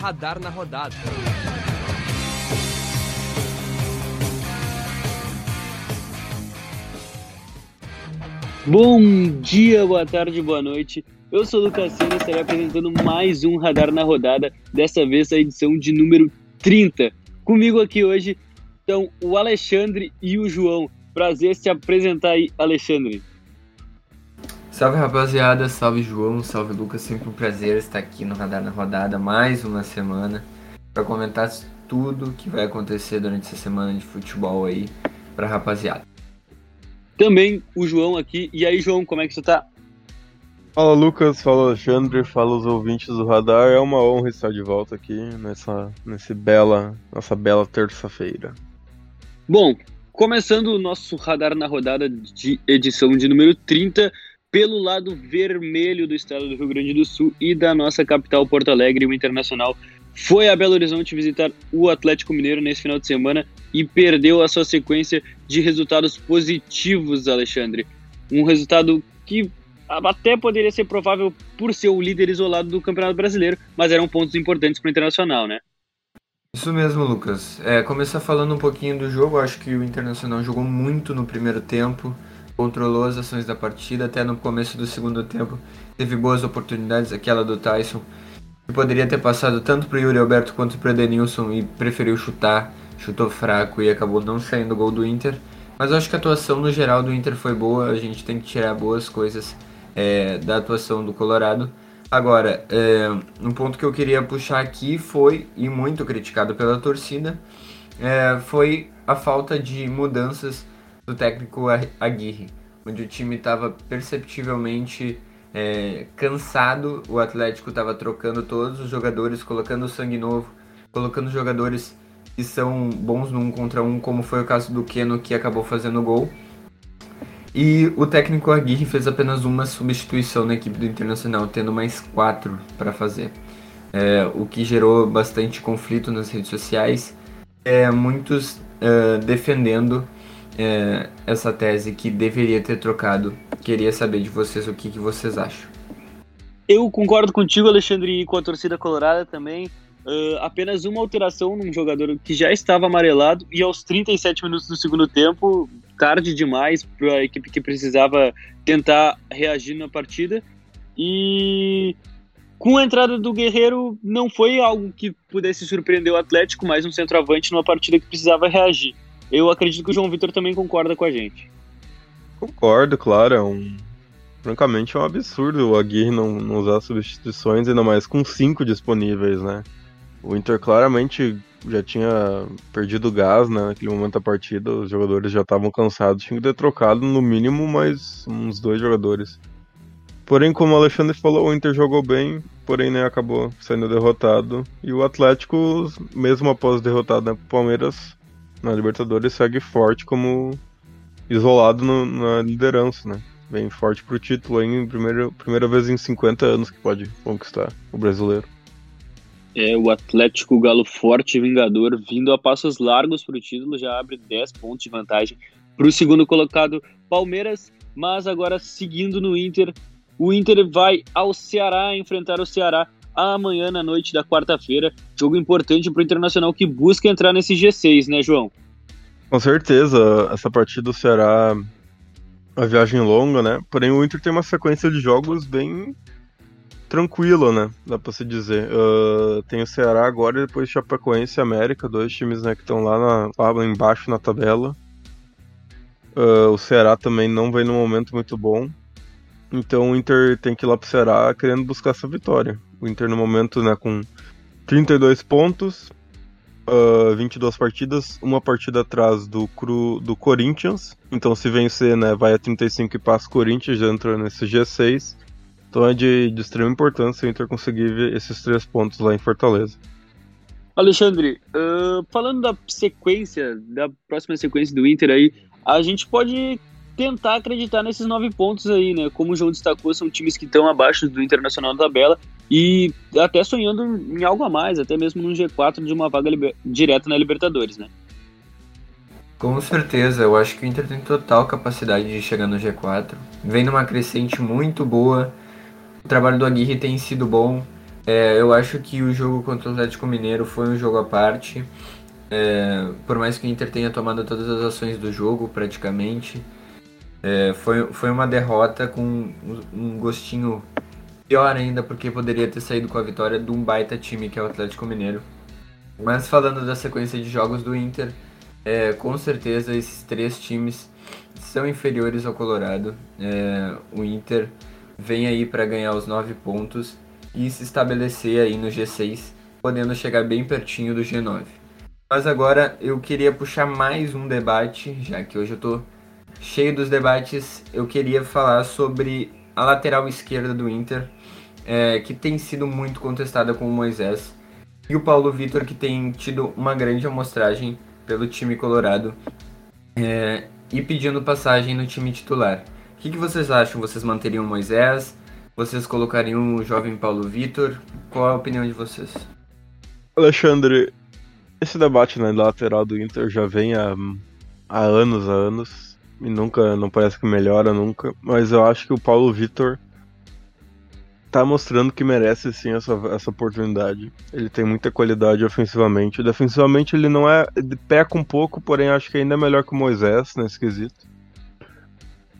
Radar na Rodada. Bom dia, boa tarde, boa noite. Eu sou o Lucas Senna e estarei apresentando mais um Radar na Rodada, dessa vez a edição de número 30. Comigo aqui hoje estão o Alexandre e o João. Prazer se apresentar aí, Alexandre. Salve rapaziada, salve João, salve Lucas, sempre um prazer estar aqui no Radar na Rodada mais uma semana para comentar tudo que vai acontecer durante essa semana de futebol aí pra rapaziada. Também o João aqui. E aí, João, como é que você tá? Fala Lucas, fala Alexandre, fala os ouvintes do Radar. É uma honra estar de volta aqui nessa, nesse bela, nossa bela terça-feira. Bom, começando o nosso Radar na Rodada de edição de número 30, pelo lado vermelho do estado do Rio Grande do Sul e da nossa capital Porto Alegre, o Internacional foi a Belo Horizonte visitar o Atlético Mineiro nesse final de semana e perdeu a sua sequência de resultados positivos, Alexandre. Um resultado que até poderia ser provável por ser o líder isolado do Campeonato Brasileiro, mas eram pontos importantes para o Internacional, né? Isso mesmo, Lucas. É, começar falando um pouquinho do jogo, acho que o Internacional jogou muito no primeiro tempo, controlou as ações da partida, até no começo do segundo tempo teve boas oportunidades, aquela do Tyson, que poderia ter passado tanto para o Yuri Alberto quanto para o Edenilson e preferiu chutar, chutou fraco e acabou não saindo o gol do Inter. Mas eu acho que a atuação no geral do Inter foi boa, a gente tem que tirar boas coisas é, da atuação do Colorado. Agora, é, um ponto que eu queria puxar aqui foi, e muito criticado pela torcida, é, foi a falta de mudanças do técnico Aguirre, onde o time estava perceptivelmente é, cansado, o Atlético estava trocando todos os jogadores, colocando sangue novo, colocando jogadores que são bons num contra um, como foi o caso do Keno, que acabou fazendo gol. E o técnico Aguirre fez apenas uma substituição na equipe do Internacional, tendo mais quatro para fazer. É, o que gerou bastante conflito nas redes sociais. É, muitos é, defendendo é, essa tese que deveria ter trocado. Queria saber de vocês o que, que vocês acham. Eu concordo contigo, Alexandre, e com a torcida colorada também. Uh, apenas uma alteração num jogador que já estava amarelado e aos 37 minutos do segundo tempo, tarde demais para a equipe que precisava tentar reagir na partida. E com a entrada do Guerreiro, não foi algo que pudesse surpreender o Atlético, mais um centroavante numa partida que precisava reagir. Eu acredito que o João Vitor também concorda com a gente. Concordo, claro. É um... Francamente é um absurdo o Aguirre não, não usar substituições, ainda mais com cinco disponíveis, né? O Inter claramente já tinha perdido gás né, naquele momento da partida, os jogadores já estavam cansados, tinha que ter trocado no mínimo mais uns dois jogadores. Porém, como o Alexandre falou, o Inter jogou bem, porém né, acabou sendo derrotado. E o Atlético, mesmo após derrotado né, Palmeiras, na Libertadores segue forte como isolado no, na liderança, né? Bem forte pro título aí, primeira, primeira vez em 50 anos que pode conquistar o brasileiro. É, o Atlético Galo Forte e Vingador, vindo a passos largos para o título, já abre 10 pontos de vantagem para o segundo colocado Palmeiras, mas agora seguindo no Inter, o Inter vai ao Ceará enfrentar o Ceará amanhã na noite da quarta-feira. Jogo importante para o Internacional que busca entrar nesse G6, né, João? Com certeza, essa partida será a viagem longa, né? Porém, o Inter tem uma sequência de jogos bem tranquila, né? Dá pra se dizer. Uh, tem o Ceará agora e depois Chapecoense e América, dois times né, que estão lá, lá embaixo na tabela. Uh, o Ceará também não vem num momento muito bom. Então o Inter tem que ir lá pro Ceará querendo buscar essa vitória. O Inter no momento, né, com 32 pontos, uh, 22 partidas, uma partida atrás do, Cru, do Corinthians. Então se vencer, né, vai a 35 e passa o Corinthians, já entra nesse G6. Então é de, de extrema importância o Inter conseguir esses três pontos lá em Fortaleza. Alexandre, uh, falando da sequência, da próxima sequência do Inter aí, a gente pode tentar acreditar nesses nove pontos aí, né? Como o João destacou, são times que estão abaixo do Internacional da tabela e até sonhando em algo a mais, até mesmo no G4 de uma vaga direta na Libertadores, né? Com certeza, eu acho que o Inter tem total capacidade de chegar no G4. Vem numa crescente muito boa. O trabalho do Aguirre tem sido bom. É, eu acho que o jogo contra o Atlético Mineiro foi um jogo à parte. É, por mais que o Inter tenha tomado todas as ações do jogo, praticamente, é, foi, foi uma derrota com um, gostinho pior ainda, porque poderia ter saído com a vitória de um baita time que é o Atlético Mineiro. Mas falando da sequência de jogos do Inter, é, com certeza esses três times são inferiores ao Colorado. É, o Inter vem aí para ganhar os nove pontos e se estabelecer aí no G6, podendo chegar bem pertinho do G9. Mas agora eu queria puxar mais um debate, já que hoje eu tô cheio dos debates, eu queria falar sobre a lateral esquerda do Inter, é, que tem sido muito contestada com o Moisés, e o Paulo Vitor, que tem tido uma grande amostragem pelo time colorado é, e pedindo passagem no time titular. O que, que vocês acham? Vocês manteriam o Moisés? Vocês colocariam o jovem Paulo Vitor? Qual a opinião de vocês? Alexandre, esse debate na lateral do Inter já vem há, há anos, há anos, e nunca, não parece que melhora nunca, mas eu acho que o Paulo Vitor tá mostrando que merece sim essa, essa oportunidade. Ele tem muita qualidade ofensivamente. Defensivamente ele não é. Ele peca um pouco, porém acho que ainda é melhor que o Moisés nesse quesito.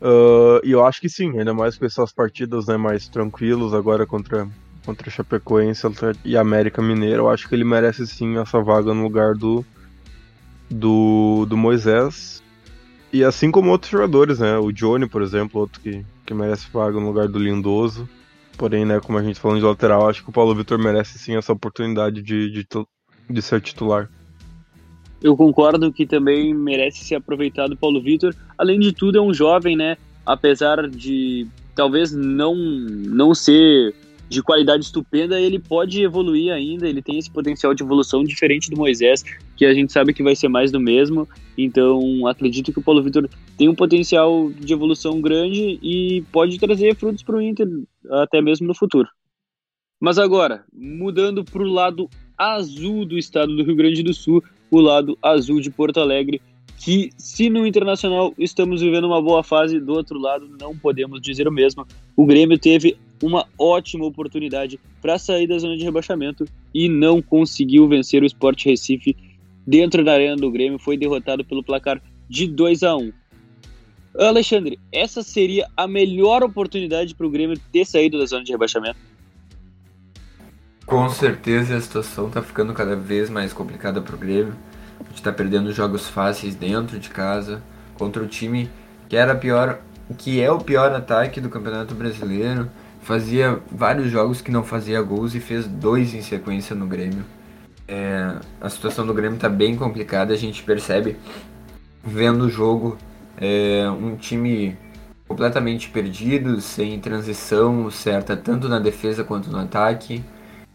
Uh, e eu acho que sim, ainda mais com essas partidas né, mais tranquilos agora contra, contra Chapecoense e América Mineira, eu acho que ele merece sim essa vaga no lugar do, do, do Moisés. E assim como outros jogadores, né? O Johnny, por exemplo, outro que, que merece vaga no lugar do Lindoso. Porém, né, como a gente falando de lateral, acho que o Paulo Vitor merece sim essa oportunidade de, de, de ser titular. Eu concordo que também merece ser aproveitado o Paulo Vitor. Além de tudo, é um jovem, né? Apesar de talvez não, não ser de qualidade estupenda, ele pode evoluir ainda, ele tem esse potencial de evolução diferente do Moisés, que a gente sabe que vai ser mais do mesmo. Então, acredito que o Paulo Vitor tem um potencial de evolução grande e pode trazer frutos para o Inter até mesmo no futuro. Mas agora, mudando para o lado azul do estado do Rio Grande do Sul, o lado azul de Porto Alegre, que se no Internacional estamos vivendo uma boa fase, do outro lado não podemos dizer o mesmo. O Grêmio teve uma ótima oportunidade para sair da zona de rebaixamento e não conseguiu vencer o Sport Recife dentro da arena do Grêmio, foi derrotado pelo placar de 2 a 1. Alexandre, essa seria a melhor oportunidade para o Grêmio ter saído da zona de rebaixamento? Com certeza a situação está ficando cada vez mais complicada para o Grêmio. A gente está perdendo jogos fáceis dentro de casa contra o time que era pior, que é o pior ataque do Campeonato Brasileiro. Fazia vários jogos que não fazia gols e fez dois em sequência no Grêmio. É, a situação do Grêmio está bem complicada. A gente percebe vendo o jogo é, um time completamente perdido, sem transição certa tanto na defesa quanto no ataque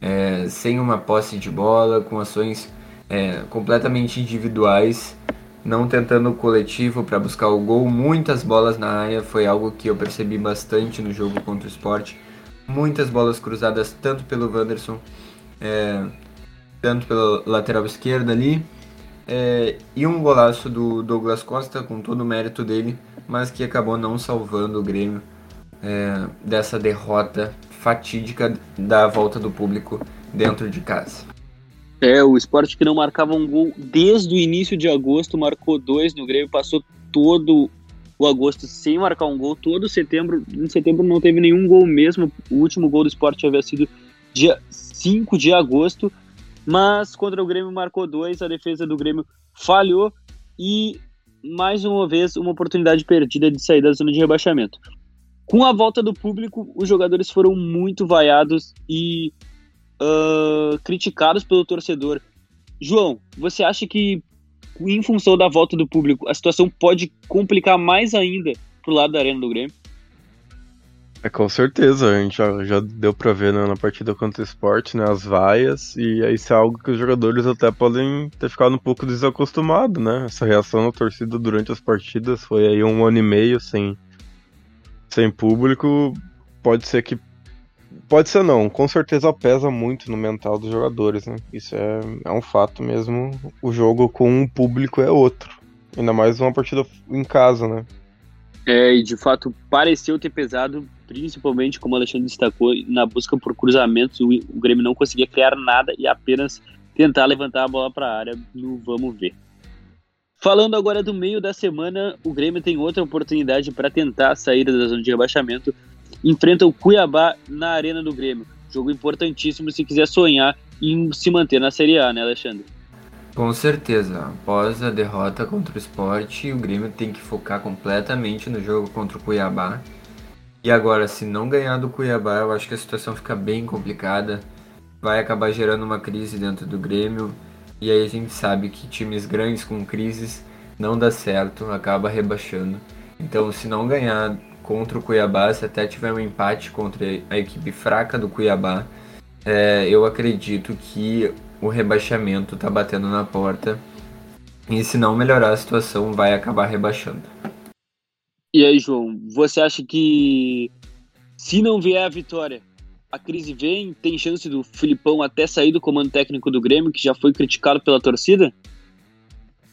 é, sem uma posse de bola, com ações é, completamente individuais, não tentando o coletivo para buscar o gol. Muitas bolas na área foi algo que eu percebi bastante no jogo contra o esporte. Muitas bolas cruzadas tanto pelo Wanderson, é, tanto pela lateral esquerda ali, é, e um golaço do Douglas Costa com todo o mérito dele, mas que acabou não salvando o Grêmio é, dessa derrota fatídica da volta do público dentro de casa. É, o esporte que não marcava um gol desde o início de agosto, marcou dois no Grêmio, passou todo o agosto sem marcar um gol, todo setembro, em setembro não teve nenhum gol mesmo, o último gol do esporte havia sido dia 5 de agosto, mas contra o Grêmio marcou dois, a defesa do Grêmio falhou e mais uma vez uma oportunidade perdida de sair da zona de rebaixamento. Com a volta do público, os jogadores foram muito vaiados e uh, criticados pelo torcedor. João, você acha que, em função da volta do público, a situação pode complicar mais ainda pro lado da Arena do Grêmio? É, com certeza, a gente já, já deu pra ver né, na partida contra o esporte, né, as vaias, e isso é algo que os jogadores até podem ter ficado um pouco desacostumados, né? Essa reação da torcida durante as partidas foi aí um ano e meio sem, sem público, pode ser que. Pode ser não, com certeza pesa muito no mental dos jogadores, né? Isso é, é um fato mesmo. O jogo com um público é outro. Ainda mais uma partida em casa, né? É, e de fato pareceu ter pesado, principalmente como o Alexandre destacou, na busca por cruzamentos, o, o Grêmio não conseguia criar nada e apenas tentar levantar a bola para a área no vamos ver. Falando agora do meio da semana, o Grêmio tem outra oportunidade para tentar sair da zona de rebaixamento. Enfrenta o Cuiabá na Arena do Grêmio. Jogo importantíssimo se quiser sonhar em se manter na Série A, né, Alexandre? Com certeza. Após a derrota contra o Sport, o Grêmio tem que focar completamente no jogo contra o Cuiabá. E agora, se não ganhar do Cuiabá, eu acho que a situação fica bem complicada. Vai acabar gerando uma crise dentro do Grêmio. E aí a gente sabe que times grandes com crises não dá certo, acaba rebaixando. Então, se não ganhar contra o Cuiabá, se até tiver um empate contra a equipe fraca do Cuiabá, é, eu acredito que o rebaixamento está batendo na porta e se não melhorar a situação vai acabar rebaixando. E aí, João, você acha que se não vier a vitória, a crise vem? Tem chance do Filipão até sair do comando técnico do Grêmio, que já foi criticado pela torcida?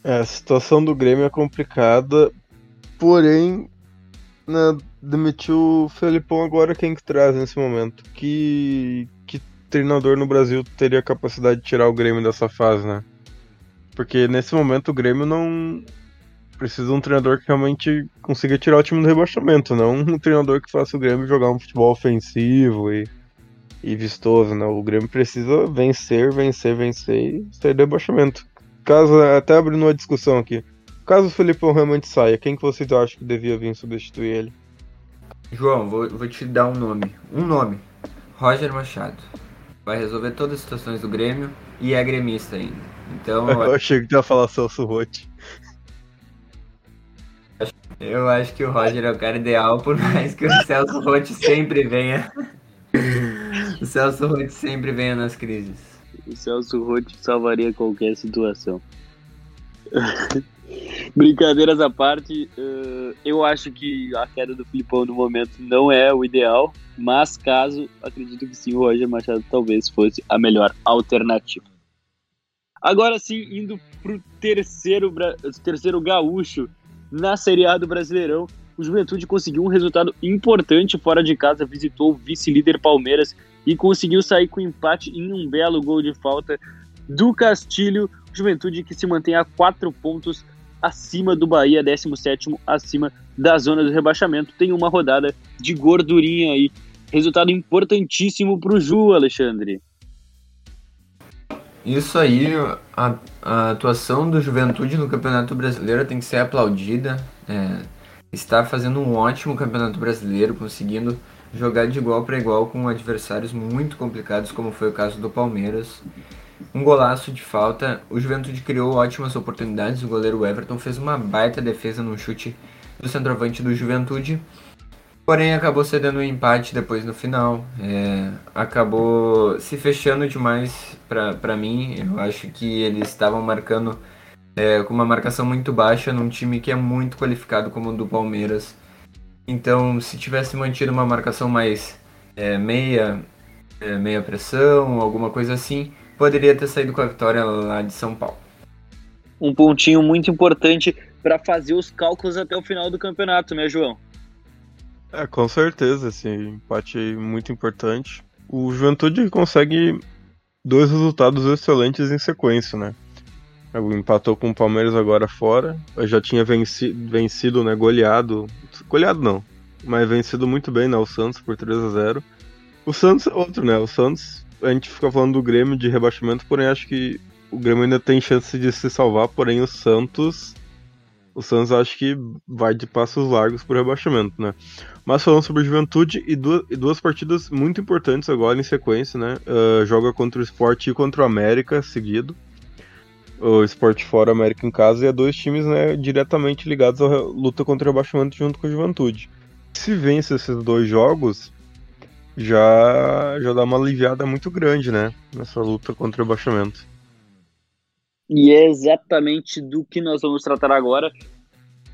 É, a situação do Grêmio é complicada, porém, né, demitiu o Felipão agora quem que traz nesse momento? Que, treinador no Brasil teria capacidade de tirar o Grêmio dessa fase, né? Porque nesse momento o Grêmio não precisa de um treinador que realmente consiga tirar o time do rebaixamento, não um treinador que faça o Grêmio jogar um futebol ofensivo e, e vistoso, né? O Grêmio precisa vencer, vencer, vencer e sair do rebaixamento. Caso, até abrindo uma discussão aqui, caso o Felipão realmente saia, quem que vocês acham que devia vir substituir ele? João, vou, vou te dar um nome. Um nome. Roger Machado vai resolver todas as situações do Grêmio e é gremista ainda. Então. Eu achei que tu ia falar Celso Rotti. Eu acho que o Roger é o cara ideal, por mais que o Celso Rotti sempre venha. o Celso Rotti sempre venha nas crises. O Celso Rotti salvaria qualquer situação. Brincadeiras à parte, uh, eu acho que a queda do Filipão no momento não é o ideal, mas caso, acredito que sim, o Roger Machado talvez fosse a melhor alternativa. Agora sim, indo para o terceiro, terceiro gaúcho na Série A do Brasileirão, o Juventude conseguiu um resultado importante fora de casa, visitou o vice-líder Palmeiras e conseguiu sair com empate em um belo gol de falta do Castilho. Juventude que se mantém a quatro pontos acima do Bahia, 17 acima da zona do rebaixamento. Tem uma rodada de gordurinha aí. Resultado importantíssimo para o Ju, Alexandre. Isso aí, a, a, atuação do Juventude no Campeonato Brasileiro tem que ser aplaudida. É, está fazendo um ótimo Campeonato Brasileiro, conseguindo jogar de igual para igual com adversários muito complicados, como foi o caso do Palmeiras um golaço de falta. O Juventude criou ótimas oportunidades. O goleiro Everton fez uma baita defesa no chute do centroavante do Juventude. Porém, acabou cedendo um empate depois no final. É, acabou se fechando demais para mim. Eu acho que eles estavam marcando é, com uma marcação muito baixa num time que é muito qualificado como o do Palmeiras. Então, se tivesse mantido uma marcação mais é, meia, é, meia pressão, alguma coisa assim, poderia ter saído com a vitória lá de São Paulo. Um pontinho muito importante para fazer os cálculos até o final do campeonato, né, João? É, com certeza, esse empate muito importante. O Juventude consegue dois resultados excelentes em sequência, né? Empatou com o Palmeiras agora fora. Eu já tinha vencido, vencido, né? Goleado. Goleado não. Mas vencido muito bem, né? O Santos por 3 a 0 O Santos é outro, né? O Santos a gente fica falando do Grêmio de rebaixamento, porém acho que o Grêmio ainda tem chance de se salvar, porém o Santos. O Santos acho que vai de passos largos pro rebaixamento, né? Mas falando sobre Juventude e duas, e duas partidas muito importantes agora em sequência, né? Uh, joga contra o Sport e contra o América seguido. O Sport fora, América em casa, e é dois times né, diretamente ligados à luta contra o rebaixamento junto com a Juventude. Se vence esses dois jogos, já, já dá uma aliviada muito grande, né? Nessa luta contra o rebaixamento. E é exatamente do que nós vamos tratar agora.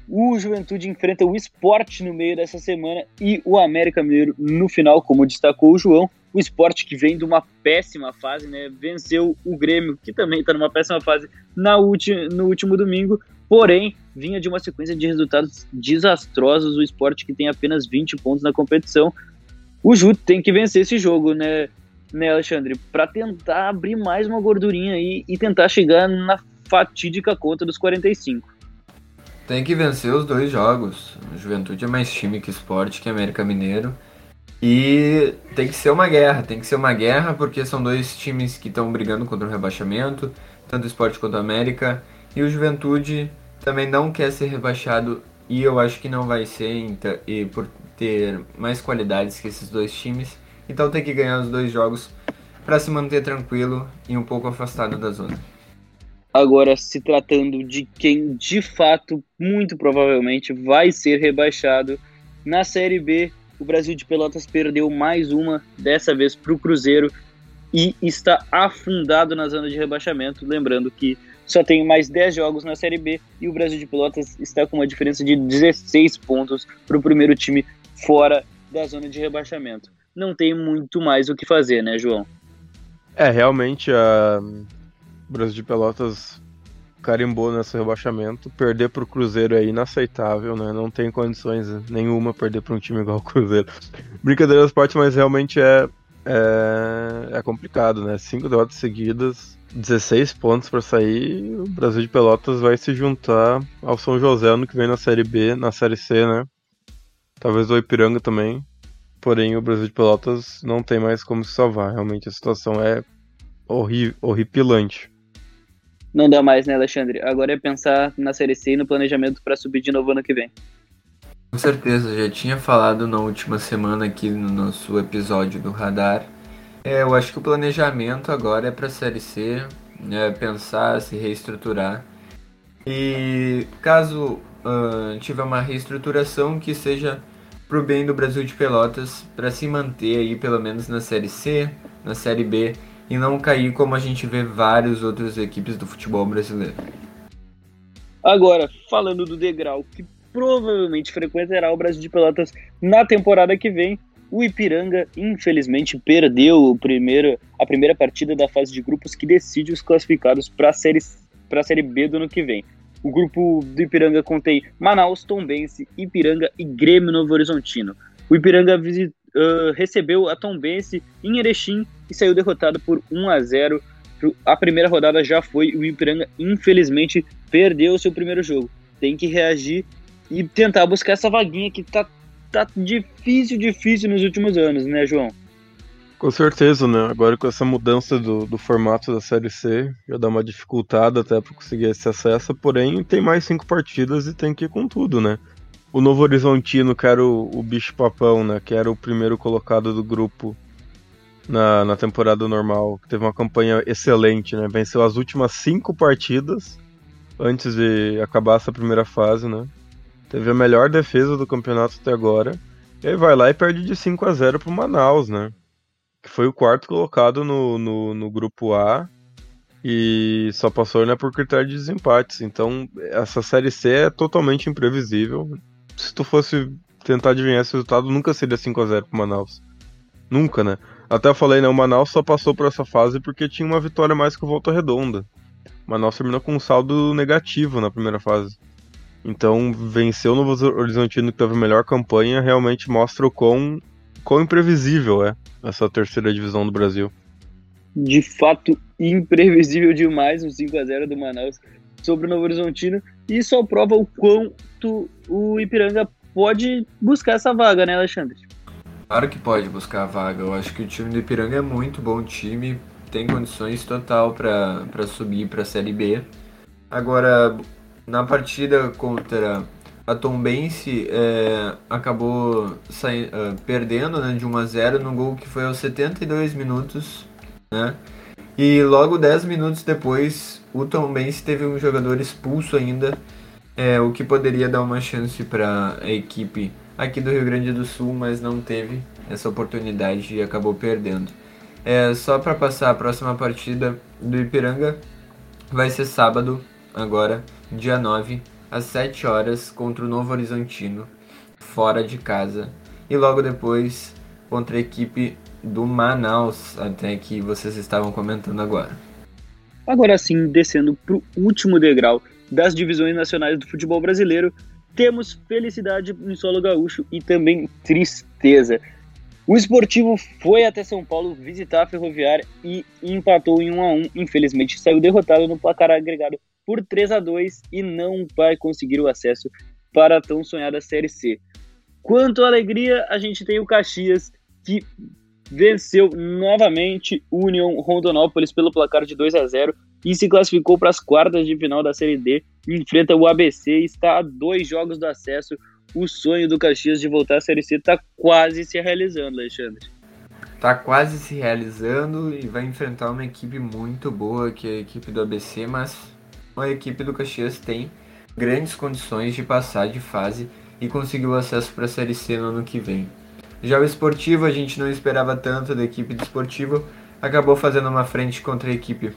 O Juventude enfrenta o esporte no meio dessa semana e o América Mineiro no final, como destacou o João. O esporte que vem de uma péssima fase, né? Venceu o Grêmio, que também está numa péssima fase, na ulti, no último domingo. Porém, vinha de uma sequência de resultados desastrosos. O esporte que tem apenas 20 pontos na competição. O Ju tem que vencer esse jogo, né, né Alexandre? Para tentar abrir mais uma gordurinha aí e tentar chegar na fatídica conta dos 45. Tem que vencer os dois jogos. Juventude é mais time que esporte, que América Mineiro. E tem que ser uma guerra, tem que ser uma guerra porque são dois times que estão brigando contra o rebaixamento, tanto o esporte quanto a América. E o Juventude também não quer ser rebaixado e eu acho que não vai ser então, e por ter mais qualidades que esses dois times. Então tem que ganhar os dois jogos para se manter tranquilo e um pouco afastado da zona. Agora, se tratando de quem de fato, muito provavelmente, vai ser rebaixado na Série B, o Brasil de Pelotas perdeu mais uma, dessa vez para o Cruzeiro, e está afundado na zona de rebaixamento. Lembrando que só tem mais 10 jogos na Série B e o Brasil de Pelotas está com uma diferença de 16 pontos para o primeiro time fora da zona de rebaixamento. Não tem muito mais o que fazer, né, João? É, realmente a Brasil de Pelotas carimbou nesse rebaixamento. Perder para o Cruzeiro é inaceitável, né? Não tem condições nenhuma perder para um time igual o Cruzeiro. Brincadeira das partes, mas realmente é, é, é complicado, né? Cinco derrotas seguidas, 16 pontos para sair. O Brasil de Pelotas vai se juntar ao São José no que vem na Série B, na Série C, né? Talvez o Ipiranga também. Porém, o Brasil de Pelotas não tem mais como se salvar. Realmente a situação é horri horripilante. Não dá mais, né, Alexandre? Agora é pensar na Série C e no planejamento para subir de novo ano que vem. Com certeza, já tinha falado na última semana aqui no nosso episódio do Radar. É, eu acho que o planejamento agora é para a Série C, né, pensar, se reestruturar. E caso uh, tiver uma reestruturação que seja pro bem do Brasil de Pelotas, para se manter aí pelo menos na Série C, na Série B e não cair como a gente vê várias outras equipes do futebol brasileiro. Agora, falando do degrau que provavelmente frequentará o Brasil de Pelotas na temporada que vem, o Ipiranga infelizmente perdeu o primeiro, a primeira partida da fase de grupos que decide os classificados para a série, a série B do ano que vem. O grupo do Ipiranga contém Manaus, Tombense, Ipiranga e Grêmio Novo Horizontino. O Ipiranga visit, uh, recebeu a Tombense em Erechim e saiu derrotado por 1 a 0. A primeira rodada já foi, o Ipiranga infelizmente perdeu o seu primeiro jogo. Tem que reagir e tentar buscar essa vaguinha que tá, tá difícil, difícil nos últimos anos, né, João? Com certeza, né? Agora com essa mudança do, do formato da Série C, já dá uma dificultada até para conseguir esse acesso, porém tem mais cinco partidas e tem que ir com tudo, né? O Novo Horizontino, que era o, o bicho papão, né? Que era o primeiro colocado do grupo na, na temporada normal, que teve uma campanha excelente, né? Venceu as últimas cinco partidas antes de acabar essa primeira fase, né? Teve a melhor defesa do campeonato até agora. E aí vai lá e perde de 5 a 0 pro Manaus, né? Que foi o quarto colocado no, no, no grupo A. E só passou né, por critério de desempates. Então, essa série C é totalmente imprevisível. Se tu fosse tentar adivinhar esse resultado, nunca seria 5 a 0 pro Manaus. Nunca, né? Até eu falei, né? O Manaus só passou por essa fase porque tinha uma vitória mais que o Volta Redonda. O Manaus terminou com um saldo negativo na primeira fase. Então, vencer o Novo Horizontino, que teve a melhor campanha, realmente mostra o quão, quão imprevisível é essa terceira divisão do Brasil. De fato, imprevisível demais o 5 a 0 do Manaus sobre o Novo Horizontino. E só prova o quanto o Ipiranga pode buscar essa vaga, né, Alexandre? Claro que pode buscar a vaga. Eu acho que o time do Ipiranga é muito bom time, tem condições total para subir para a Série B. Agora, na partida contra a Tombense, é, acabou saindo, uh, perdendo né, de 1 a 0 no gol que foi aos 72 minutos. Né? E logo 10 minutos depois, o Tombense teve um jogador expulso ainda, é, o que poderia dar uma chance para a equipe aqui do Rio Grande do Sul, mas não teve essa oportunidade e acabou perdendo. É, só para passar a próxima partida do Ipiranga, vai ser sábado, agora, dia 9, às 7 horas, contra o Novo Horizontino, fora de casa. E logo depois, contra a equipe do Manaus, até que vocês estavam comentando agora. Agora sim, descendo para o último degrau das divisões nacionais do futebol brasileiro, temos felicidade em solo gaúcho e também tristeza. O esportivo foi até São Paulo visitar a Ferroviária e empatou em 1 a 1 Infelizmente saiu derrotado no placar agregado por 3 a 2 e não vai conseguir o acesso para a tão sonhada Série C. Quanto à alegria, a gente tem o Caxias que venceu novamente o União Rondonópolis pelo placar de 2 a 0 e se classificou para as quartas de final da Série D. Enfrenta o ABC e está a dois jogos do acesso o sonho do Caxias de voltar à Série C está quase se realizando, Alexandre. Está quase se realizando e vai enfrentar uma equipe muito boa, que é a equipe do ABC, mas a equipe do Caxias tem grandes condições de passar de fase e conseguir o acesso para a Série C no ano que vem. Já o esportivo, a gente não esperava tanto da equipe do esportivo, acabou fazendo uma frente contra a equipe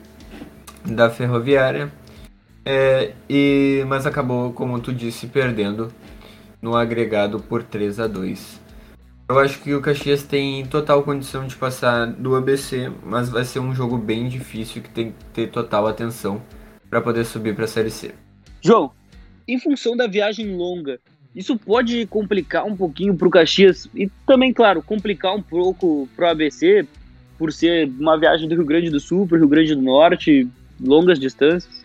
da Ferroviária, é, e, mas acabou, como tu disse, perdendo no agregado por 3 a 2. Eu acho que o Caxias tem total condição de passar do ABC, mas vai ser um jogo bem difícil que tem que ter total atenção para poder subir para a Série C. João, em função da viagem longa, isso pode complicar um pouquinho para o Caxias e também, claro, complicar um pouco para o ABC por ser uma viagem do Rio Grande do Sul para o Rio Grande do Norte, longas distâncias.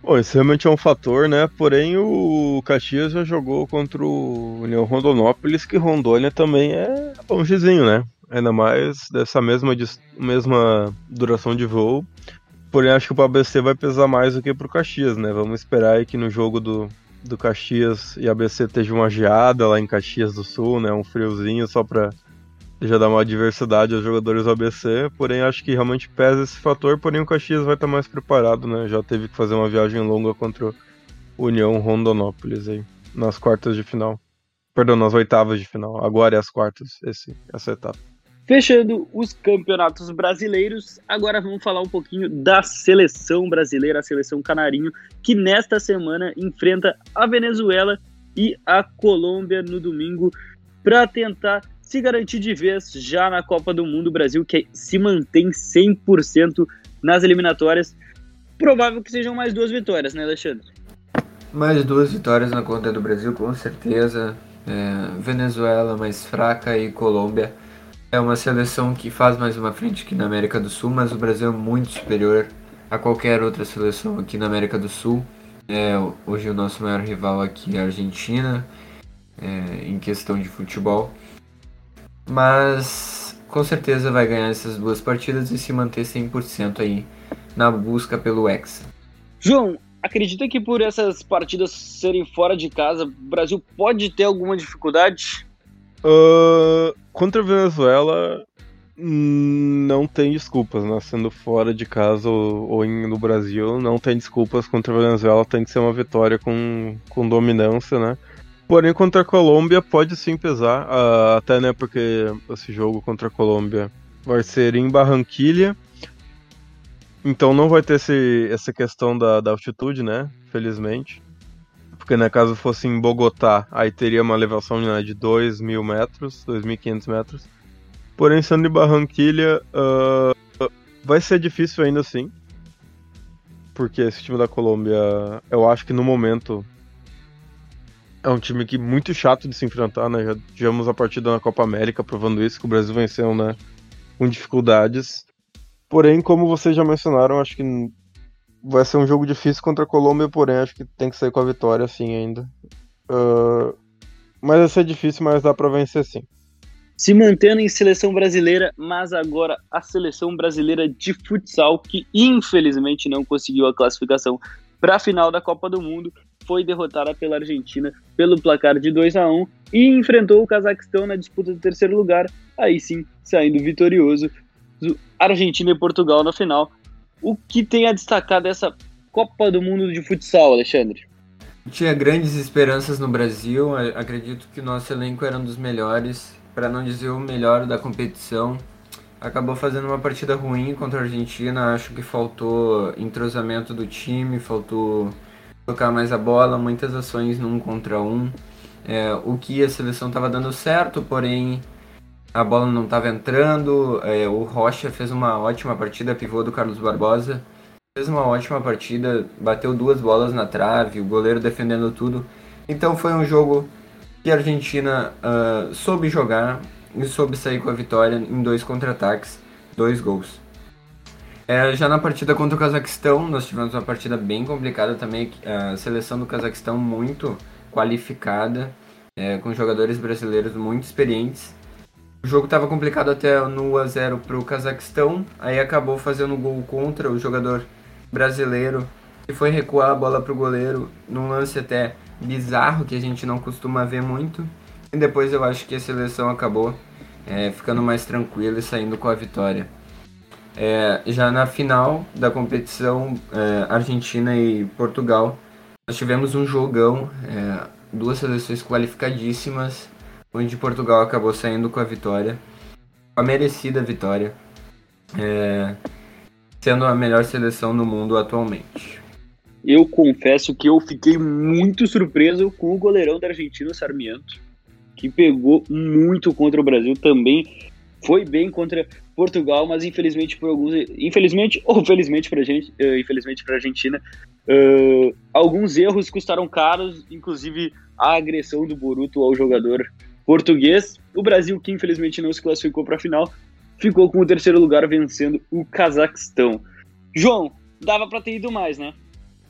Bom, esse realmente é um fator, né? Porém, o Caxias já jogou contra o União Rondonópolis, que Rondônia também é longezinho, né? Ainda mais dessa mesma, mesma duração de voo. Porém, acho que o ABC vai pesar mais do que pro Caxias, né? Vamos esperar aí que no jogo do, do Caxias e ABC esteja uma geada lá em Caxias do Sul, né? Um friozinho só pra já dá uma diversidade aos jogadores do ABC, porém acho que realmente pesa esse fator, porém o Caxias vai estar mais preparado, né? Já teve que fazer uma viagem longa contra o União Rondonópolis aí, nas quartas de final. Perdão, nas oitavas de final. Agora é as quartas, esse, essa etapa. Fechando os campeonatos brasileiros, agora vamos falar um pouquinho da seleção brasileira, a seleção canarinho, que nesta semana enfrenta a Venezuela e a Colômbia no domingo para tentar se garantir de vez já na Copa do Mundo. O Brasil que se mantém 100% nas eliminatórias. Provável que sejam mais duas vitórias, né, Alexandre? Mais duas vitórias na conta do Brasil, com certeza. É, Venezuela mais fraca e Colômbia é uma seleção que faz mais uma frente aqui na América do Sul, mas o Brasil é muito superior a qualquer outra seleção aqui na América do Sul. É, hoje o nosso maior rival aqui é a Argentina, é, em questão de futebol mas com certeza vai ganhar essas duas partidas e se manter 100% aí na busca pelo Hexa. João, acredita que por essas partidas serem fora de casa, o Brasil pode ter alguma dificuldade? Uh, contra a Venezuela, não tem desculpas, né? Sendo fora de casa ou, ou em, no Brasil, não tem desculpas contra a Venezuela, tem que ser uma vitória com, com dominância, né? Porém, contra a Colômbia pode sim pesar, uh, até né, porque esse jogo contra a Colômbia vai ser em Barranquilha, então não vai ter esse, essa questão da, da altitude, né? Felizmente. Porque né, caso fosse em Bogotá, aí teria uma elevação né, de 2 mil metros, 2.500 metros. Porém, sendo em Barranquilha, uh, vai ser difícil ainda assim. Porque esse time da Colômbia, eu acho que no momento é um time que muito chato de se enfrentar, né? Já tivemos a partida na Copa América provando isso, que o Brasil venceu, né? Com dificuldades. Porém, como vocês já mencionaram, acho que vai ser um jogo difícil contra a Colômbia, porém acho que tem que sair com a vitória sim ainda. Uh, mas vai ser difícil, mas dá para vencer sim. Se mantendo em seleção brasileira, mas agora a seleção brasileira de futsal, que infelizmente não conseguiu a classificação para a final da Copa do Mundo, foi derrotada pela Argentina pelo placar de 2 a 1 e enfrentou o Cazaquistão na disputa do terceiro lugar, aí sim saindo vitorioso. Argentina e Portugal na final. O que tem a destacar dessa Copa do Mundo de futsal, Alexandre? Tinha grandes esperanças no Brasil, acredito que nosso elenco era um dos melhores, para não dizer o melhor da competição. Acabou fazendo uma partida ruim contra a Argentina, acho que faltou entrosamento do time, faltou tocar mais a bola, muitas ações num contra um. É, o que a seleção estava dando certo, porém a bola não estava entrando. É, o Rocha fez uma ótima partida, pivô do Carlos Barbosa. fez uma ótima partida, bateu duas bolas na trave, o goleiro defendendo tudo. Então foi um jogo que a Argentina uh, soube jogar e soube sair com a vitória em dois contra-ataques, dois gols. É, já na partida contra o Cazaquistão, nós tivemos uma partida bem complicada também, a seleção do Cazaquistão muito qualificada, é, com jogadores brasileiros muito experientes. O jogo estava complicado até no 1x0 para o Cazaquistão, aí acabou fazendo gol contra o jogador brasileiro, que foi recuar a bola para o goleiro, num lance até bizarro que a gente não costuma ver muito. E depois eu acho que a seleção acabou é, ficando mais tranquila e saindo com a vitória. É, já na final da competição é, Argentina e Portugal, nós tivemos um jogão, é, duas seleções qualificadíssimas, onde Portugal acabou saindo com a vitória, a merecida vitória, é, sendo a melhor seleção do mundo atualmente. Eu confesso que eu fiquei muito surpreso com o goleirão da Argentina, Sarmiento, que pegou muito contra o Brasil também foi bem contra Portugal, mas infelizmente por alguns, infelizmente ou felizmente para gente, uh, infelizmente para a Argentina, uh, alguns erros custaram caros, inclusive a agressão do Boruto ao jogador português. O Brasil, que infelizmente não se classificou para a final, ficou com o terceiro lugar vencendo o Cazaquistão. João, dava para ter ido mais, né?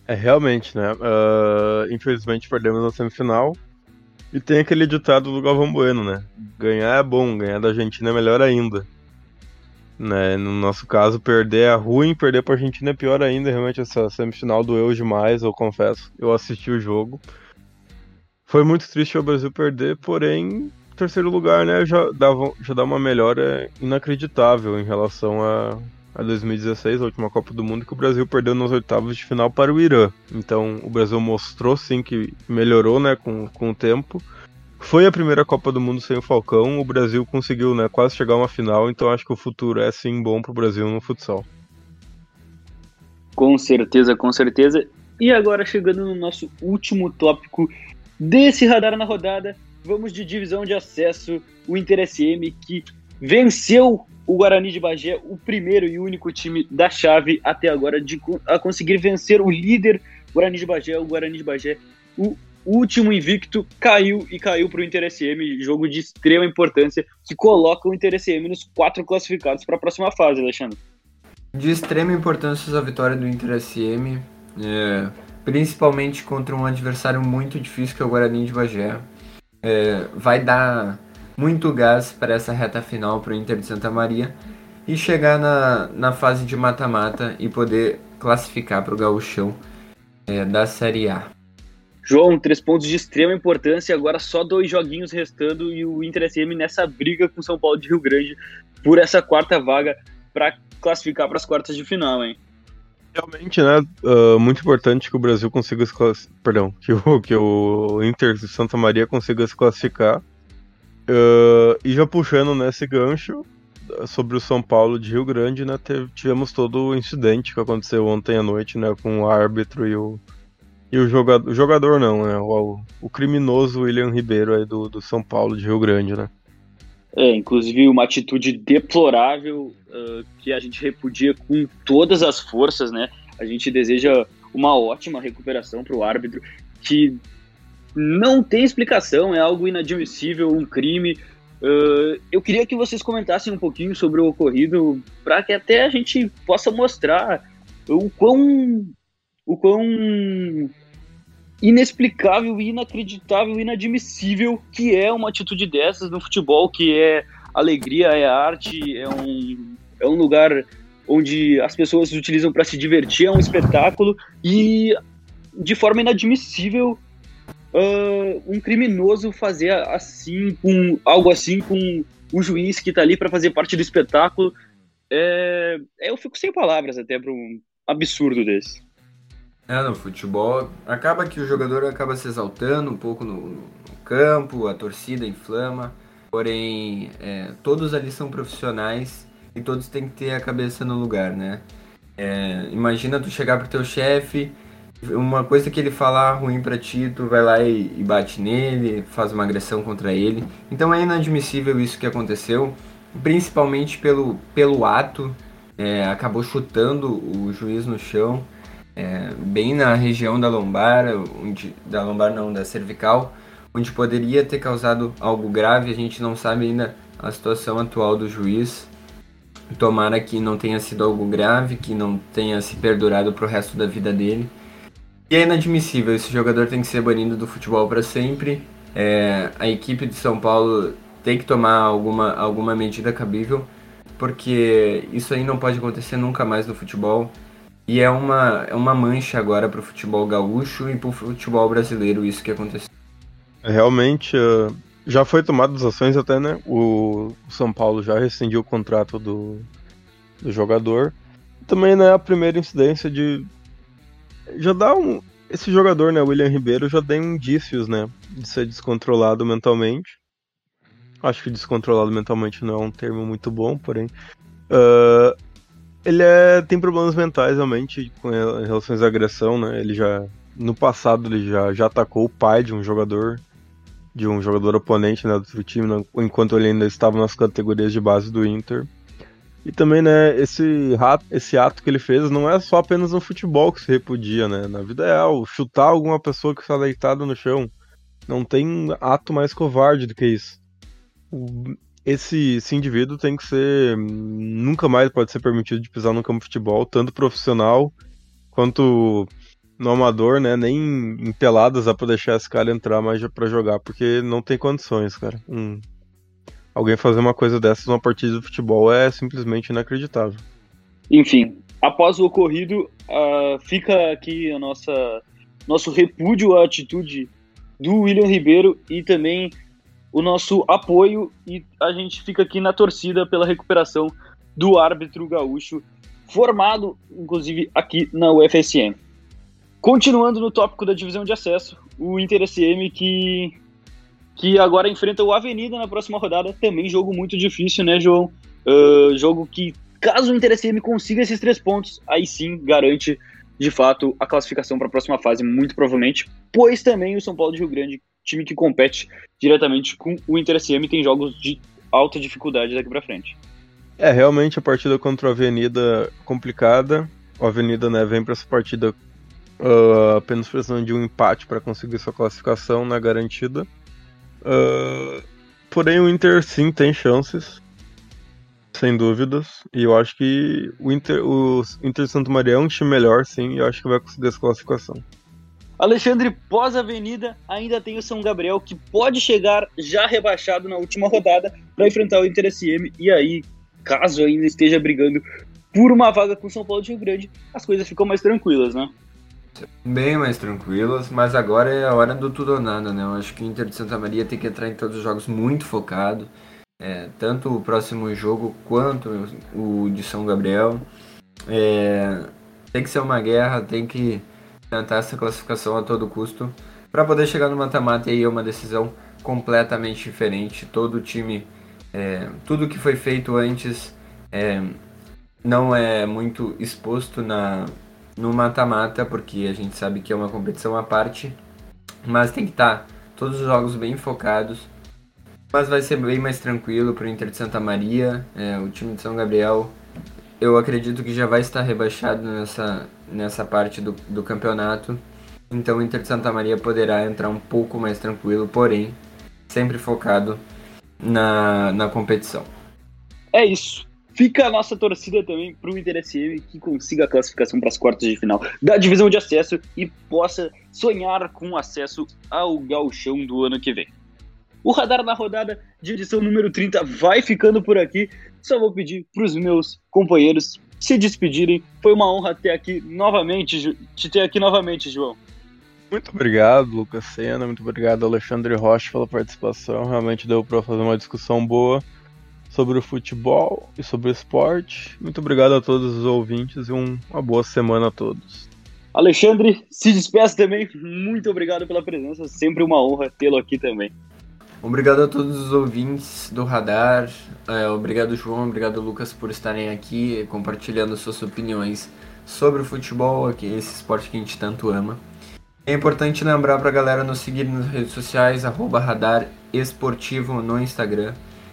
É realmente, né? Uh, infelizmente perdemos na semifinal. E tem aquele ditado do Galvão Bueno, né? Ganhar é bom, ganhar da Argentina é melhor ainda. Né? No nosso caso, perder é ruim, perder pra Argentina é pior ainda. Realmente, essa semifinal doeu demais, eu confesso. Eu assisti o jogo. Foi muito triste o Brasil perder, porém, terceiro lugar, né, já, dava, já dá uma melhora inacreditável em relação a, a 2016, a última Copa do Mundo, que o Brasil perdeu nas oitavas de final para o Irã. Então o Brasil mostrou sim que melhorou né, com, com o tempo. Foi a primeira Copa do Mundo sem o Falcão, o Brasil conseguiu né, quase chegar a uma final, então acho que o futuro é sim bom para o Brasil no futsal. Com certeza, com certeza. E agora chegando no nosso último tópico desse radar na rodada, vamos de divisão de acesso, o Inter SM que venceu o Guarani de Bagé, o primeiro e único time da chave até agora de, a conseguir vencer o líder Guarani de Bagé, o Guarani de Bagé, o último invicto, caiu e caiu para o Inter SM, jogo de extrema importância que coloca o Inter SM nos quatro classificados para a próxima fase, Alexandre. De extrema importância a vitória do Inter SM, é, principalmente contra um adversário muito difícil que é o Guarani de Bagé. É, vai dar muito gás para essa reta final para o Inter de Santa Maria e chegar na, na fase de mata-mata e poder classificar para o gauchão é, da Série A. João, três pontos de extrema importância, agora só dois joguinhos restando e o Inter SM nessa briga com São Paulo de Rio Grande por essa quarta vaga para classificar para as quartas de final, hein? Realmente, né? Uh, muito importante que o Brasil consiga se classificar. Perdão, que o, que o Inter de Santa Maria consiga se classificar Uh, e já puxando nesse gancho sobre o São Paulo de Rio Grande, né, tivemos todo o incidente que aconteceu ontem à noite, né, com o árbitro e o, e o jogador, o jogador não, né, o, o criminoso William Ribeiro aí do, do São Paulo de Rio Grande, né. É, inclusive uma atitude deplorável uh, que a gente repudia com todas as forças, né? A gente deseja uma ótima recuperação para o árbitro que não tem explicação, é algo inadmissível, um crime. Uh, eu queria que vocês comentassem um pouquinho sobre o ocorrido, para que até a gente possa mostrar o quão, o quão inexplicável, inacreditável, inadmissível que é uma atitude dessas no futebol, que é alegria, é arte, é um, é um lugar onde as pessoas utilizam para se divertir, é um espetáculo e de forma inadmissível uh, um criminoso fazer assim, com algo assim com o juiz que está ali para fazer parte do espetáculo. É, eu fico sem palavras até para um absurdo desse. É, no futebol acaba que o jogador acaba se exaltando um pouco no, no campo, a torcida inflama, porém é, todos ali são profissionais e todos têm que ter a cabeça no lugar, né? É, imagina tu chegar pro teu chefe uma coisa que ele falar ruim para ti, tu vai lá e, e, bate nele, faz uma agressão contra ele. Então é inadmissível isso que aconteceu, principalmente pelo, pelo ato é, acabou chutando o juiz no chão, é, bem na região da lombar, onde, da lombar não, da cervical, onde poderia ter causado algo grave. A gente não sabe ainda a situação atual do juiz. Tomara que não tenha sido algo grave, que não tenha se perdurado para o resto da vida dele. E é inadmissível, esse jogador tem que ser banido do futebol para sempre. É, a equipe de São Paulo tem que tomar alguma, alguma medida cabível, porque isso aí não pode acontecer nunca mais no futebol. E é uma, é uma mancha agora para o futebol gaúcho e para o futebol brasileiro isso que aconteceu. Realmente, uh, já foi tomado as ações até, né? O São Paulo já rescindiu o contrato do, do jogador. Também não é a primeira incidência de. Já dá um. Esse jogador, né, William Ribeiro, já tem indícios, né, de ser descontrolado mentalmente. Acho que descontrolado mentalmente não é um termo muito bom, porém. Uh, ele é, tem problemas mentais realmente com relações à agressão, né? Ele já. No passado ele já, já atacou o pai de um jogador de um jogador oponente né, do outro time, né, enquanto ele ainda estava nas categorias de base do Inter. E também, né, esse, rato, esse ato que ele fez não é só apenas no futebol que se repudia, né? Na vida real, chutar alguma pessoa que está deitada no chão. Não tem ato mais covarde do que isso. Esse, esse indivíduo tem que ser. Nunca mais pode ser permitido de pisar no campo de futebol, tanto profissional quanto no amador, né? Nem em peladas dá pra deixar esse cara entrar mais pra jogar, porque não tem condições, cara. Um... Alguém fazer uma coisa dessas numa partida de futebol é simplesmente inacreditável. Enfim, após o ocorrido, uh, fica aqui a nossa nosso repúdio à atitude do William Ribeiro e também o nosso apoio e a gente fica aqui na torcida pela recuperação do árbitro gaúcho, formado inclusive aqui na UFSM. Continuando no tópico da divisão de acesso, o Inter SM que, que agora enfrenta o Avenida na próxima rodada, também jogo muito difícil, né, João? Uh, jogo que, caso o Inter SM consiga esses três pontos, aí sim garante de fato a classificação para a próxima fase, muito provavelmente, pois também o São Paulo de Rio Grande, time que compete diretamente com o Inter SM, tem jogos de alta dificuldade daqui para frente. É, realmente a partida contra o Avenida complicada. O Avenida né, vem para essa partida uh, apenas precisando de um empate para conseguir sua classificação na garantida. Uh, porém, o Inter sim tem chances, sem dúvidas. E eu acho que o Inter, o Inter Santo Maria é um time melhor, sim, e eu acho que vai conseguir essa classificação. Alexandre, pós-Avenida, ainda tem o São Gabriel, que pode chegar já rebaixado na última rodada para enfrentar o Inter SM. E aí, caso ainda esteja brigando por uma vaga com o São Paulo de Rio Grande, as coisas ficam mais tranquilas, né? bem mais tranquilas, mas agora é a hora do tudo ou nada, né? Eu acho que o Inter de Santa Maria tem que entrar em todos os jogos muito focado, é, tanto o próximo jogo quanto o de São Gabriel. É, tem que ser uma guerra, tem que tentar essa classificação a todo custo para poder chegar no mata-mata e aí é uma decisão completamente diferente. Todo o time, é, tudo que foi feito antes é, não é muito exposto na, no mata-mata, porque a gente sabe que é uma competição à parte, mas tem que estar tá todos os jogos bem focados. Mas vai ser bem mais tranquilo para o Inter de Santa Maria, é, o time de São Gabriel. Eu acredito que já vai estar rebaixado nessa, nessa parte do, do campeonato. Então o Inter de Santa Maria poderá entrar um pouco mais tranquilo, porém sempre focado na, na competição. É isso. Fica a nossa torcida também para o Inter SM que consiga a classificação para as quartas de final da divisão de acesso e possa sonhar com acesso ao gauchão do ano que vem. O Radar na rodada de edição número 30 vai ficando por aqui. Só vou pedir para os meus companheiros se despedirem. Foi uma honra ter aqui novamente, te ter aqui novamente, João. Muito obrigado, Lucas Sena. Muito obrigado, Alexandre Rocha, pela participação. Realmente deu para fazer uma discussão boa sobre o futebol e sobre o esporte. Muito obrigado a todos os ouvintes e um, uma boa semana a todos. Alexandre, se despeça também. Muito obrigado pela presença. Sempre uma honra tê-lo aqui também. Obrigado a todos os ouvintes do Radar. É, obrigado, João. Obrigado, Lucas, por estarem aqui compartilhando suas opiniões sobre o futebol, aqui, esse esporte que a gente tanto ama. É importante lembrar para a galera nos seguir nas redes sociais, arroba Radar Esportivo no Instagram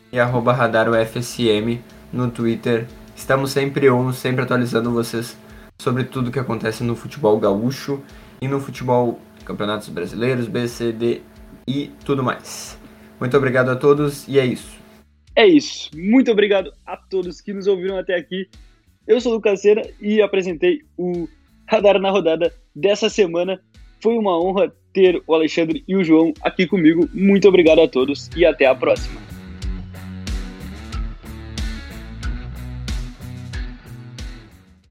e arroba radarufsm no Twitter. Estamos sempre on, sempre atualizando vocês sobre tudo que acontece no futebol gaúcho e no futebol campeonatos brasileiros, BCD e tudo mais. Muito obrigado a todos e é isso. É isso. Muito obrigado a todos que nos ouviram até aqui. Eu sou o Lucas Cera e apresentei o Radar na Rodada dessa semana. Foi uma honra ter o Alexandre e o João aqui comigo. Muito obrigado a todos e até a próxima.